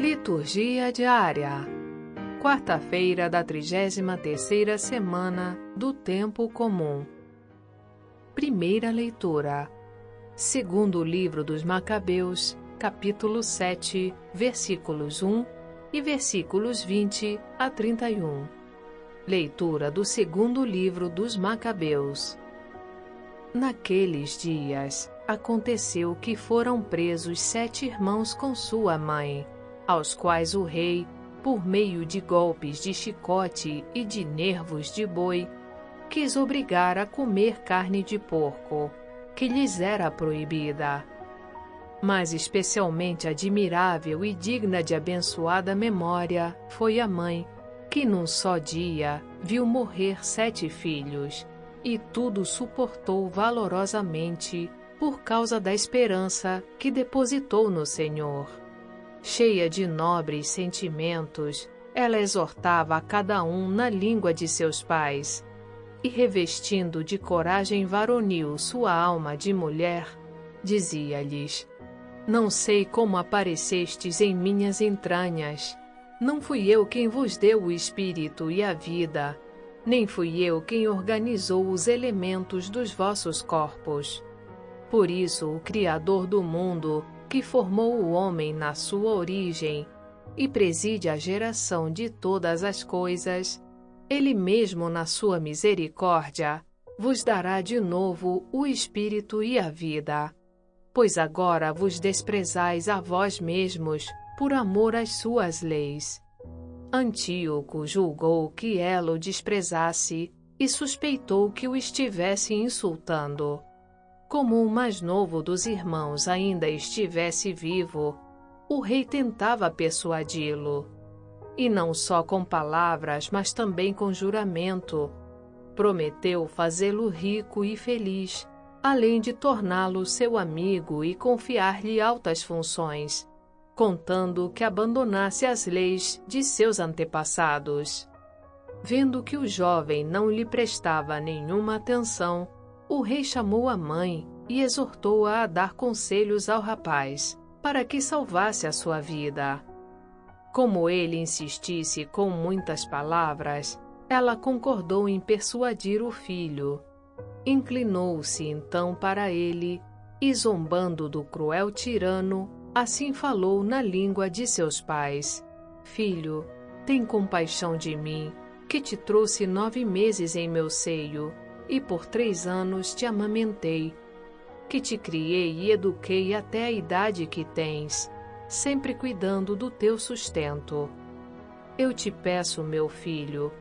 Liturgia diária. Quarta-feira da 33ª semana do tempo comum. Primeira leitura. Segundo livro dos Macabeus, capítulo 7, versículos 1 e versículos 20 a 31. Leitura do segundo livro dos Macabeus. Naqueles dias, aconteceu que foram presos sete irmãos com sua mãe aos quais o rei, por meio de golpes de chicote e de nervos de boi, quis obrigar a comer carne de porco, que lhes era proibida. Mas especialmente admirável e digna de abençoada memória foi a mãe, que num só dia viu morrer sete filhos, e tudo suportou valorosamente por causa da esperança que depositou no Senhor. Cheia de nobres sentimentos, ela exortava a cada um na língua de seus pais, e revestindo de coragem varonil sua alma de mulher, dizia-lhes: Não sei como aparecestes em minhas entranhas. Não fui eu quem vos deu o espírito e a vida, nem fui eu quem organizou os elementos dos vossos corpos. Por isso, o Criador do mundo que formou o homem na sua origem e preside a geração de todas as coisas, ele mesmo, na sua misericórdia, vos dará de novo o espírito e a vida. Pois agora vos desprezais a vós mesmos por amor às suas leis. Antíoco julgou que ela o desprezasse e suspeitou que o estivesse insultando como o mais novo dos irmãos ainda estivesse vivo, o rei tentava persuadi-lo. E não só com palavras, mas também com juramento. Prometeu fazê-lo rico e feliz, além de torná-lo seu amigo e confiar-lhe altas funções, contando que abandonasse as leis de seus antepassados. Vendo que o jovem não lhe prestava nenhuma atenção, o rei chamou a mãe e exortou-a a dar conselhos ao rapaz, para que salvasse a sua vida. Como ele insistisse com muitas palavras, ela concordou em persuadir o filho. Inclinou-se então para ele e, zombando do cruel tirano, assim falou na língua de seus pais: Filho, tem compaixão de mim, que te trouxe nove meses em meu seio e por três anos te amamentei, que te criei e eduquei até a idade que tens, sempre cuidando do teu sustento. Eu te peço, meu filho,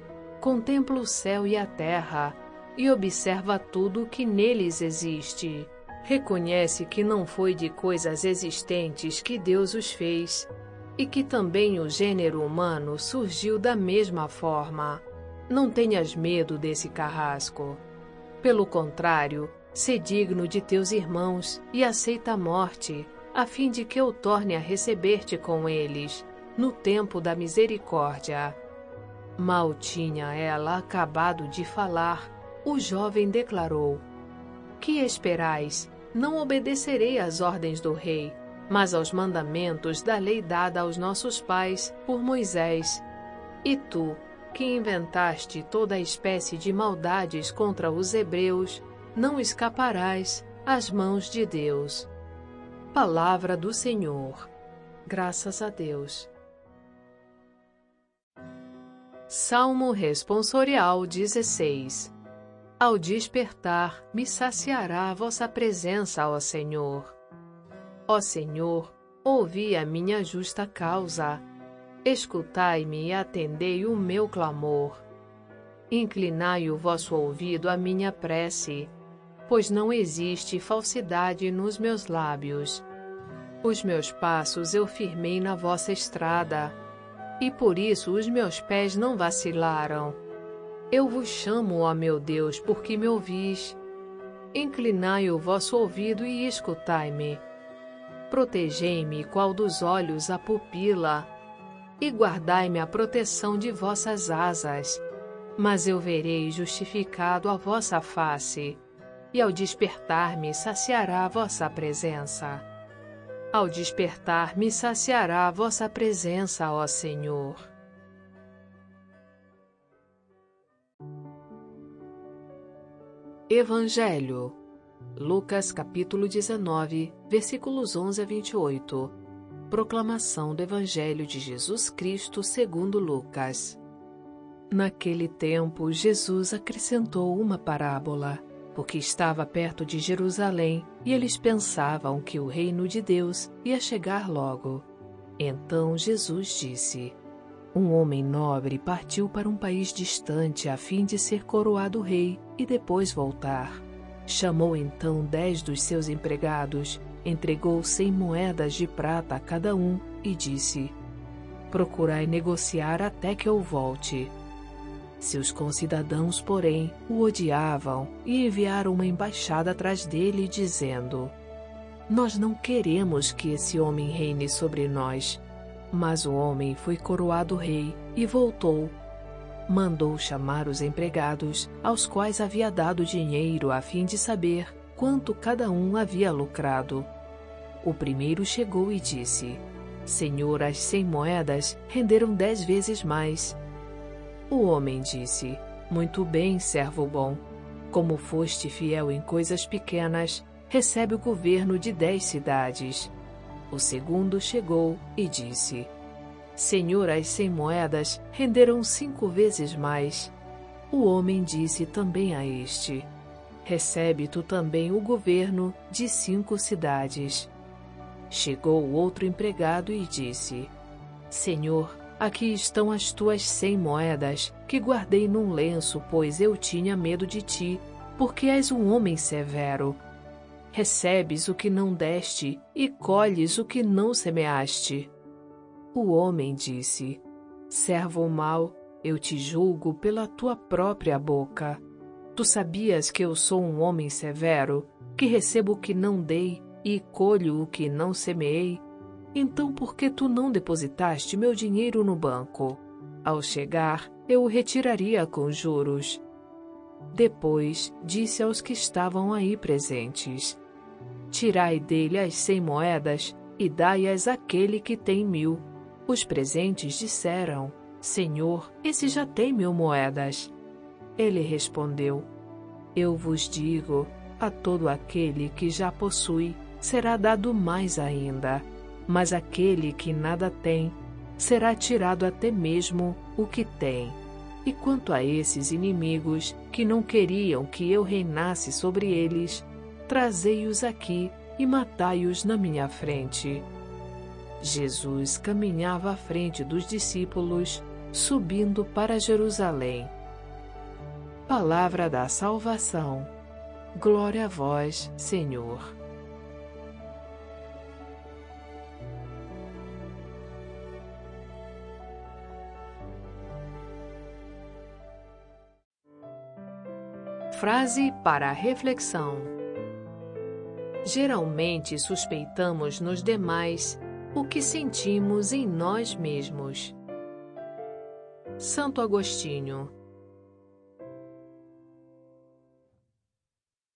contempla o céu e a terra e observa tudo o que neles existe. Reconhece que não foi de coisas existentes que Deus os fez, e que também o gênero humano surgiu da mesma forma. Não tenhas medo desse carrasco. Pelo contrário, sê digno de teus irmãos e aceita a morte, a fim de que eu torne a receber-te com eles, no tempo da misericórdia. Mal tinha ela acabado de falar, o jovem declarou: Que esperais? Não obedecerei às ordens do rei, mas aos mandamentos da lei dada aos nossos pais por Moisés. E tu, que inventaste toda espécie de maldades contra os hebreus, não escaparás às mãos de Deus. Palavra do Senhor. Graças a Deus. Salmo Responsorial 16 Ao despertar, me saciará a vossa presença, ó Senhor. Ó Senhor, ouvi a minha justa causa Escutai-me e atendei o meu clamor. Inclinai o vosso ouvido à minha prece, pois não existe falsidade nos meus lábios. Os meus passos eu firmei na vossa estrada, e por isso os meus pés não vacilaram. Eu vos chamo, ó meu Deus, porque me ouvis. Inclinai o vosso ouvido e escutai-me. Protegei-me qual dos olhos a pupila e guardai-me a proteção de vossas asas. Mas eu verei justificado a vossa face, e ao despertar-me saciará a vossa presença. Ao despertar, me saciará a vossa presença, ó Senhor. Evangelho Lucas capítulo 19, versículos 11 a 28. Proclamação do Evangelho de Jesus Cristo segundo Lucas. Naquele tempo, Jesus acrescentou uma parábola, porque estava perto de Jerusalém e eles pensavam que o reino de Deus ia chegar logo. Então Jesus disse: Um homem nobre partiu para um país distante a fim de ser coroado rei e depois voltar. Chamou então dez dos seus empregados, entregou cem moedas de prata a cada um e disse: Procurai negociar até que eu volte. Seus concidadãos, porém, o odiavam e enviaram uma embaixada atrás dele, dizendo: Nós não queremos que esse homem reine sobre nós. Mas o homem foi coroado rei e voltou mandou chamar os empregados, aos quais havia dado dinheiro a fim de saber quanto cada um havia lucrado. O primeiro chegou e disse: Senhor, as cem moedas renderam dez vezes mais. O homem disse: Muito bem, servo bom. Como foste fiel em coisas pequenas, recebe o governo de dez cidades. O segundo chegou e disse: Senhor, as cem moedas renderam cinco vezes mais. O homem disse também a este: Recebe tu também o governo de cinco cidades. Chegou o outro empregado e disse: Senhor, aqui estão as tuas cem moedas, que guardei num lenço, pois eu tinha medo de ti, porque és um homem severo. Recebes o que não deste e colhes o que não semeaste. O homem disse: Servo mau, eu te julgo pela tua própria boca. Tu sabias que eu sou um homem severo, que recebo o que não dei e colho o que não semeei? Então por que tu não depositaste meu dinheiro no banco? Ao chegar, eu o retiraria com juros. Depois disse aos que estavam aí presentes: Tirai dele as cem moedas e dai-as àquele que tem mil. Os presentes disseram: Senhor, esse já tem mil moedas. Ele respondeu: Eu vos digo: a todo aquele que já possui será dado mais ainda, mas aquele que nada tem será tirado até mesmo o que tem. E quanto a esses inimigos que não queriam que eu reinasse sobre eles, trazei-os aqui e matai-os na minha frente. Jesus caminhava à frente dos discípulos, subindo para Jerusalém. Palavra da salvação. Glória a vós, Senhor. Frase para reflexão. Geralmente suspeitamos nos demais o que sentimos em nós mesmos. Santo Agostinho